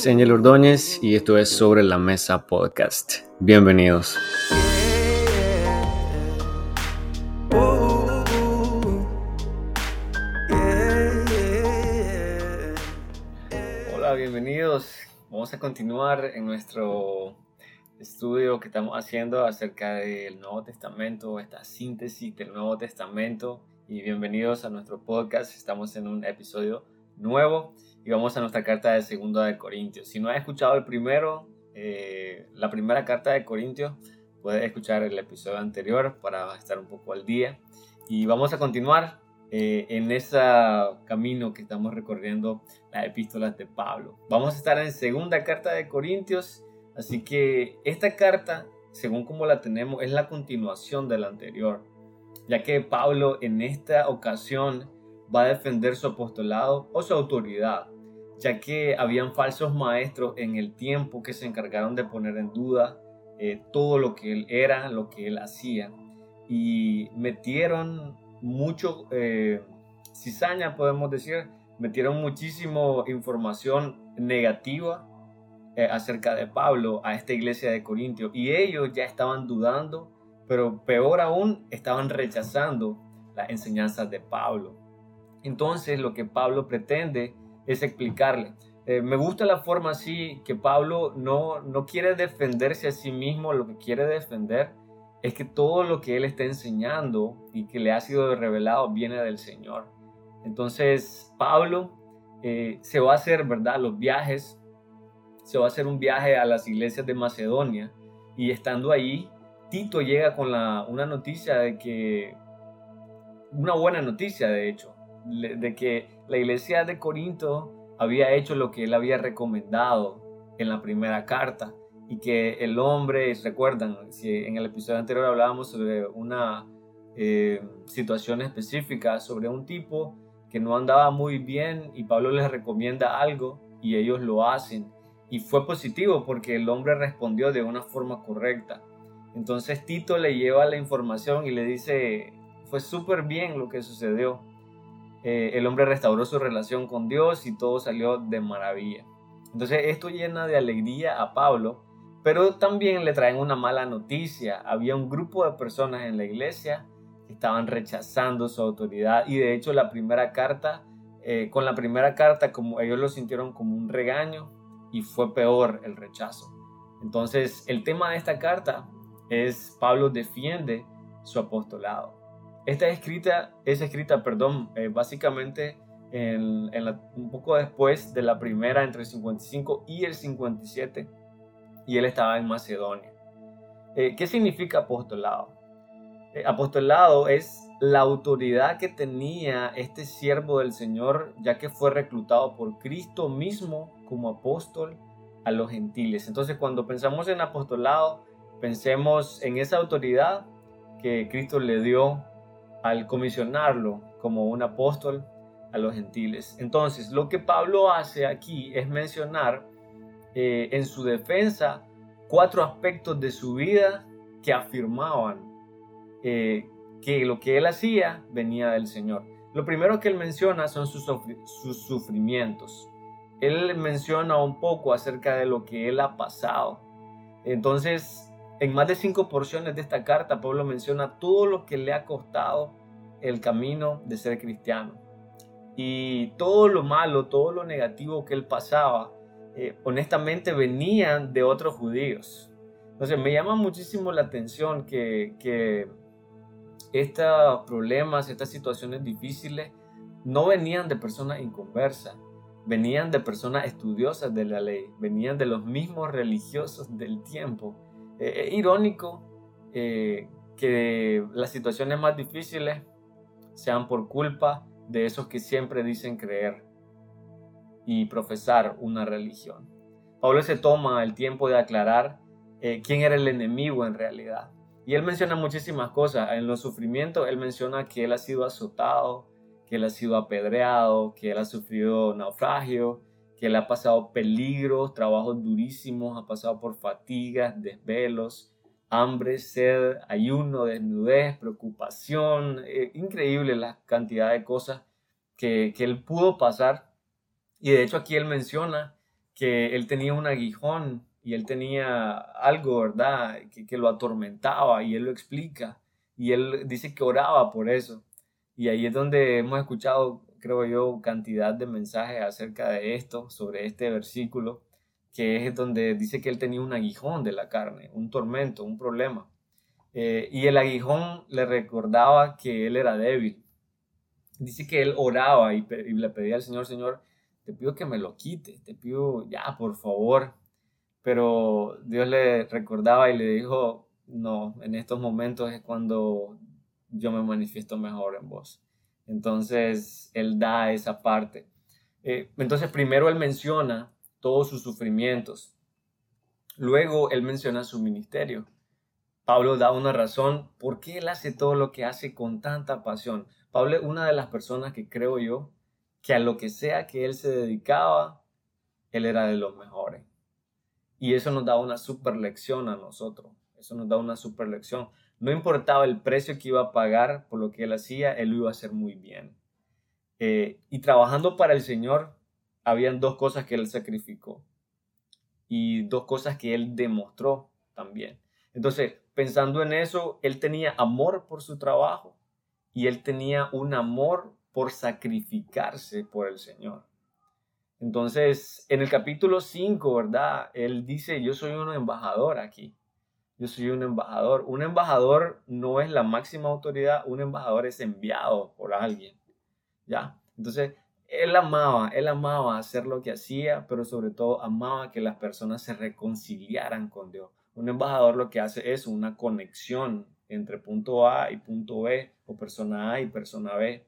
es Angel Ordóñez y esto es Sobre la Mesa Podcast. Bienvenidos. Hola, bienvenidos. Vamos a continuar en nuestro estudio que estamos haciendo acerca del Nuevo Testamento, esta síntesis del Nuevo Testamento. Y bienvenidos a nuestro podcast. Estamos en un episodio nuevo y vamos a nuestra carta de Segunda de Corintios. Si no has escuchado el primero, eh, la primera carta de Corintios, puedes escuchar el episodio anterior para estar un poco al día. Y vamos a continuar eh, en ese camino que estamos recorriendo las epístolas de Pablo. Vamos a estar en segunda carta de Corintios, así que esta carta, según como la tenemos, es la continuación de la anterior, ya que Pablo en esta ocasión va a defender su apostolado o su autoridad, ya que habían falsos maestros en el tiempo que se encargaron de poner en duda eh, todo lo que él era, lo que él hacía, y metieron mucho eh, cizaña, podemos decir, metieron muchísimo información negativa eh, acerca de Pablo a esta iglesia de Corintio, y ellos ya estaban dudando, pero peor aún, estaban rechazando las enseñanzas de Pablo. Entonces lo que Pablo pretende es explicarle. Eh, me gusta la forma así que Pablo no, no quiere defenderse a sí mismo, lo que quiere defender es que todo lo que él está enseñando y que le ha sido revelado viene del Señor. Entonces Pablo eh, se va a hacer, ¿verdad? Los viajes, se va a hacer un viaje a las iglesias de Macedonia y estando ahí, Tito llega con la, una noticia de que, una buena noticia de hecho, de que la iglesia de Corinto había hecho lo que él había recomendado en la primera carta y que el hombre, recuerdan, si en el episodio anterior hablábamos sobre una eh, situación específica, sobre un tipo que no andaba muy bien y Pablo les recomienda algo y ellos lo hacen. Y fue positivo porque el hombre respondió de una forma correcta. Entonces Tito le lleva la información y le dice, fue súper bien lo que sucedió. Eh, el hombre restauró su relación con Dios y todo salió de maravilla. Entonces esto llena de alegría a Pablo, pero también le traen una mala noticia. Había un grupo de personas en la iglesia que estaban rechazando su autoridad y de hecho la primera carta, eh, con la primera carta como ellos lo sintieron como un regaño y fue peor el rechazo. Entonces el tema de esta carta es Pablo defiende su apostolado. Esta es escrita, es escrita perdón, eh, básicamente en, un poco después de la primera, entre el 55 y el 57, y él estaba en Macedonia. Eh, ¿Qué significa apostolado? Eh, apostolado es la autoridad que tenía este siervo del Señor, ya que fue reclutado por Cristo mismo como apóstol a los gentiles. Entonces, cuando pensamos en apostolado, pensemos en esa autoridad que Cristo le dio al comisionarlo como un apóstol a los gentiles. Entonces, lo que Pablo hace aquí es mencionar eh, en su defensa cuatro aspectos de su vida que afirmaban eh, que lo que él hacía venía del Señor. Lo primero que él menciona son sus, sus sufrimientos. Él menciona un poco acerca de lo que él ha pasado. Entonces, en más de cinco porciones de esta carta, Pablo menciona todo lo que le ha costado el camino de ser cristiano. Y todo lo malo, todo lo negativo que él pasaba, eh, honestamente venían de otros judíos. Entonces me llama muchísimo la atención que, que estos problemas, estas situaciones difíciles, no venían de personas inconversas, venían de personas estudiosas de la ley, venían de los mismos religiosos del tiempo eh, es irónico eh, que las situaciones más difíciles sean por culpa de esos que siempre dicen creer y profesar una religión. Pablo se toma el tiempo de aclarar eh, quién era el enemigo en realidad. Y él menciona muchísimas cosas. En los sufrimientos, él menciona que él ha sido azotado, que él ha sido apedreado, que él ha sufrido naufragio, que él ha pasado peligros, trabajos durísimos, ha pasado por fatigas, desvelos, hambre, sed, ayuno, desnudez, preocupación, eh, increíble la cantidad de cosas que, que él pudo pasar. Y de hecho aquí él menciona que él tenía un aguijón y él tenía algo, ¿verdad?, que, que lo atormentaba y él lo explica y él dice que oraba por eso. Y ahí es donde hemos escuchado, creo yo, cantidad de mensajes acerca de esto, sobre este versículo, que es donde dice que él tenía un aguijón de la carne, un tormento, un problema. Eh, y el aguijón le recordaba que él era débil. Dice que él oraba y, y, le pedía al Señor, Señor, te pido que me lo quite, te pido ya, por favor. Pero Dios le recordaba y le dijo, no, en estos momentos es cuando yo me manifiesto mejor en vos. Entonces, Él da esa parte. Eh, entonces, primero Él menciona todos sus sufrimientos. Luego Él menciona su ministerio. Pablo da una razón por qué Él hace todo lo que hace con tanta pasión. Pablo es una de las personas que creo yo que a lo que sea que Él se dedicaba, Él era de los mejores. Y eso nos da una super lección a nosotros. Eso nos da una super lección. No importaba el precio que iba a pagar por lo que él hacía, él lo iba a hacer muy bien. Eh, y trabajando para el Señor, habían dos cosas que él sacrificó y dos cosas que él demostró también. Entonces, pensando en eso, él tenía amor por su trabajo y él tenía un amor por sacrificarse por el Señor. Entonces, en el capítulo 5, ¿verdad? Él dice, yo soy un embajador aquí yo soy un embajador. Un embajador no es la máxima autoridad, un embajador es enviado por alguien. ¿Ya? Entonces, él amaba, él amaba hacer lo que hacía, pero sobre todo amaba que las personas se reconciliaran con Dios. Un embajador lo que hace es una conexión entre punto A y punto B, o persona A y persona B.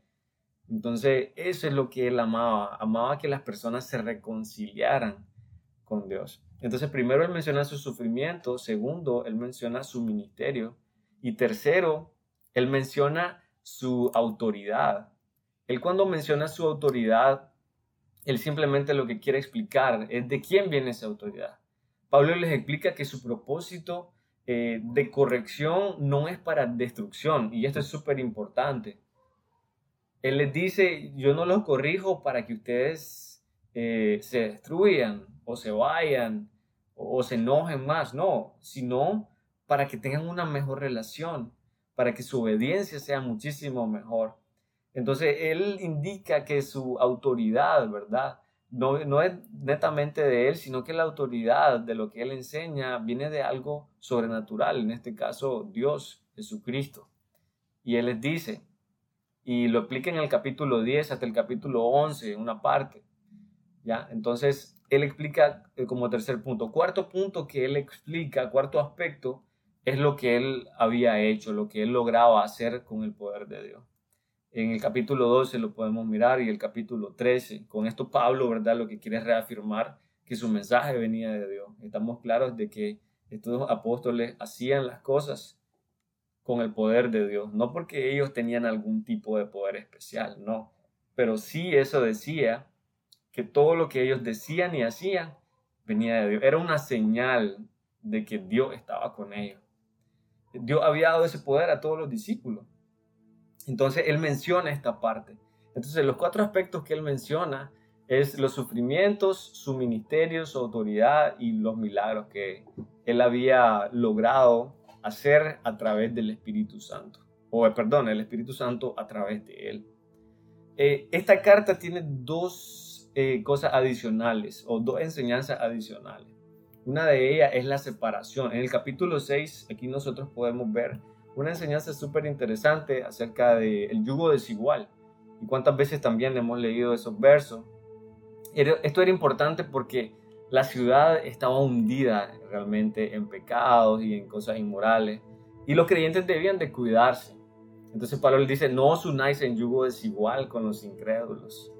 Entonces, eso es lo que él amaba. Amaba que las personas se reconciliaran con Dios. Entonces, primero él menciona su sufrimiento, segundo, él menciona su ministerio y tercero, él menciona su autoridad. Él cuando menciona su autoridad, él simplemente lo que quiere explicar es de quién viene esa autoridad. Pablo les explica que su propósito eh, de corrección no es para destrucción y esto es súper importante. Él les dice, yo no los corrijo para que ustedes eh, se destruyan o se vayan o se enojen más, no, sino para que tengan una mejor relación, para que su obediencia sea muchísimo mejor. Entonces, él indica que su autoridad, ¿verdad? No, no es netamente de él, sino que la autoridad de lo que él enseña viene de algo sobrenatural, en este caso Dios, Jesucristo. Y él les dice, y lo explica en el capítulo 10 hasta el capítulo 11, una parte. ¿ya? Entonces, él explica eh, como tercer punto. Cuarto punto que él explica, cuarto aspecto, es lo que él había hecho, lo que él lograba hacer con el poder de Dios. En el capítulo 12 lo podemos mirar y el capítulo 13. Con esto Pablo, ¿verdad? Lo que quiere es reafirmar que su mensaje venía de Dios. Estamos claros de que estos apóstoles hacían las cosas con el poder de Dios, no porque ellos tenían algún tipo de poder especial, no, pero sí eso decía que todo lo que ellos decían y hacían venía de Dios. Era una señal de que Dios estaba con ellos. Dios había dado ese poder a todos los discípulos. Entonces él menciona esta parte. Entonces los cuatro aspectos que él menciona es los sufrimientos, su ministerio, su autoridad y los milagros que él había logrado hacer a través del Espíritu Santo. O perdón, el Espíritu Santo a través de él. Eh, esta carta tiene dos eh, cosas adicionales o dos enseñanzas adicionales. Una de ellas es la separación. En el capítulo 6, aquí nosotros podemos ver una enseñanza súper interesante acerca del yugo desigual. Y cuántas veces también hemos leído esos versos. Esto era importante porque la ciudad estaba hundida realmente en pecados y en cosas inmorales. Y los creyentes debían de cuidarse. Entonces Pablo dice, no os unáis en yugo desigual con los incrédulos.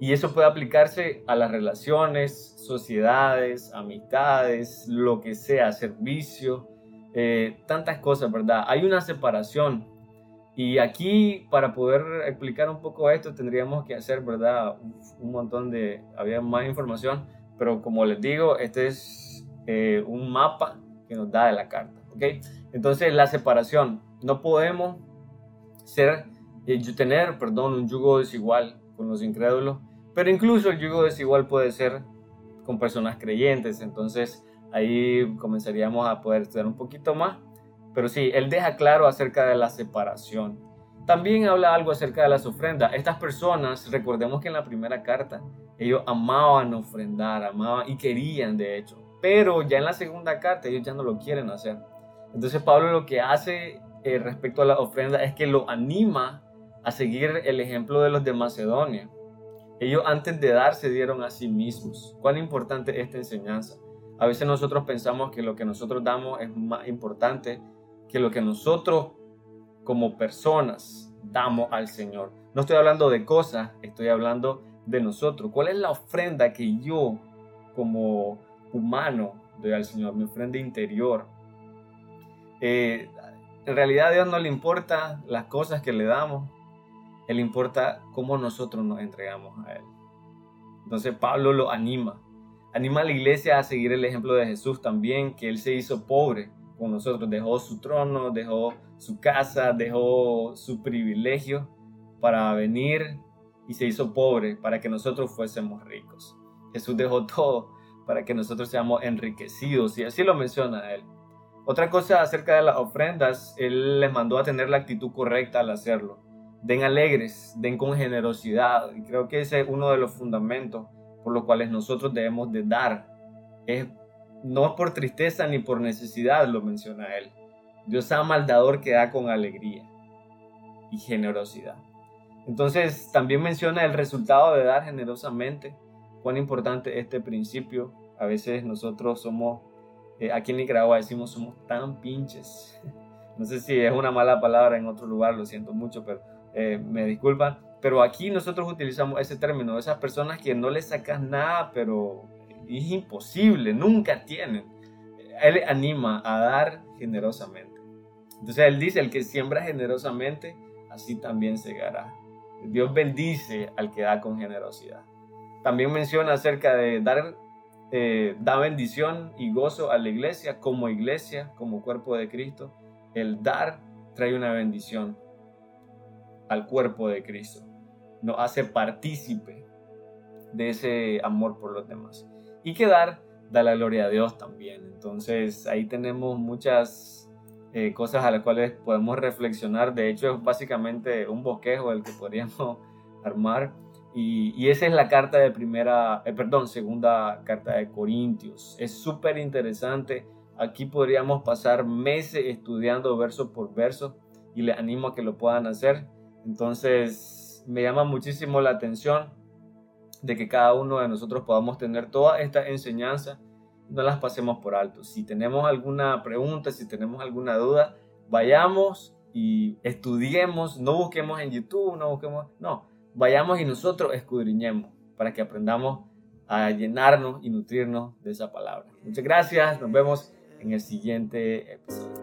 Y eso puede aplicarse a las relaciones, sociedades, amistades, lo que sea, servicio, eh, tantas cosas, ¿verdad? Hay una separación. Y aquí, para poder explicar un poco esto, tendríamos que hacer, ¿verdad? Un montón de, había más información, pero como les digo, este es eh, un mapa que nos da de la carta, ¿ok? Entonces, la separación, no podemos ser, eh, tener, perdón, un yugo desigual con los incrédulos pero incluso el yugo desigual puede ser con personas creyentes. Entonces ahí comenzaríamos a poder estudiar un poquito más. Pero sí, él deja claro acerca de la separación. También habla algo acerca de las ofrendas. Estas personas, recordemos que en la primera carta, ellos amaban ofrendar, amaban y querían de hecho. Pero ya en la segunda carta ellos ya no lo quieren hacer. Entonces Pablo lo que hace eh, respecto a la ofrenda es que lo anima a seguir el ejemplo de los de Macedonia. Ellos antes de dar se dieron a sí mismos. Cuán importante es esta enseñanza. A veces nosotros pensamos que lo que nosotros damos es más importante que lo que nosotros como personas damos al Señor. No estoy hablando de cosas, estoy hablando de nosotros. ¿Cuál es la ofrenda que yo como humano doy al Señor? Mi ofrenda interior. Eh, en realidad a Dios no le importa las cosas que le damos, Él importa cómo nosotros nos entregamos a Él. Entonces Pablo lo anima, anima a la iglesia a seguir el ejemplo de Jesús también, que Él se hizo pobre con nosotros, dejó su trono, dejó su casa, dejó su privilegio para venir y se hizo pobre para que nosotros fuésemos ricos. Jesús dejó todo para que nosotros seamos enriquecidos y así lo menciona Él. Otra cosa acerca de las ofrendas, Él les mandó a tener la actitud correcta al hacerlo. Den alegres, den con generosidad. Y creo que ese es uno de los fundamentos por los cuales nosotros debemos de dar. Es no por tristeza ni por necesidad, lo menciona Él. Dios ama al dador que da con alegría y generosidad. Entonces también menciona el resultado de dar generosamente. Cuán importante este principio. A veces nosotros somos eh, aquí en Nicaragua decimos somos tan pinches. No sé si es una mala palabra en otro lugar, lo siento mucho, pero eh, me disculpan. Pero aquí nosotros utilizamos ese término, esas personas que no le sacas nada, pero es imposible, nunca tienen. Él anima a dar generosamente. Entonces él dice, el que siembra generosamente, así también segará. Dios bendice al que da con generosidad. También menciona acerca de dar eh, da bendición y gozo a la iglesia como iglesia, como cuerpo de Cristo. El dar trae una bendición al cuerpo de Cristo. Nos hace partícipe de ese amor por los demás. Y que dar da la gloria a Dios también. Entonces ahí tenemos muchas eh, cosas a las cuales podemos reflexionar. De hecho es básicamente un bosquejo el que podríamos armar y, esa es la carta de primera, eh, perdón, segunda carta de Corintios. Es súper interesante. Aquí podríamos pasar meses estudiando verso por verso y les animo a que lo puedan hacer. Entonces, me llama muchísimo la atención de que cada uno de nosotros podamos tener toda esta enseñanza, no las pasemos por alto. Si tenemos alguna pregunta, si tenemos alguna duda, vayamos y estudiemos, no busquemos en YouTube, no busquemos, no, vayamos y nosotros escudriñemos para que aprendamos a llenarnos y nutrirnos de esa palabra. Muchas gracias, nos vemos en el siguiente episodio.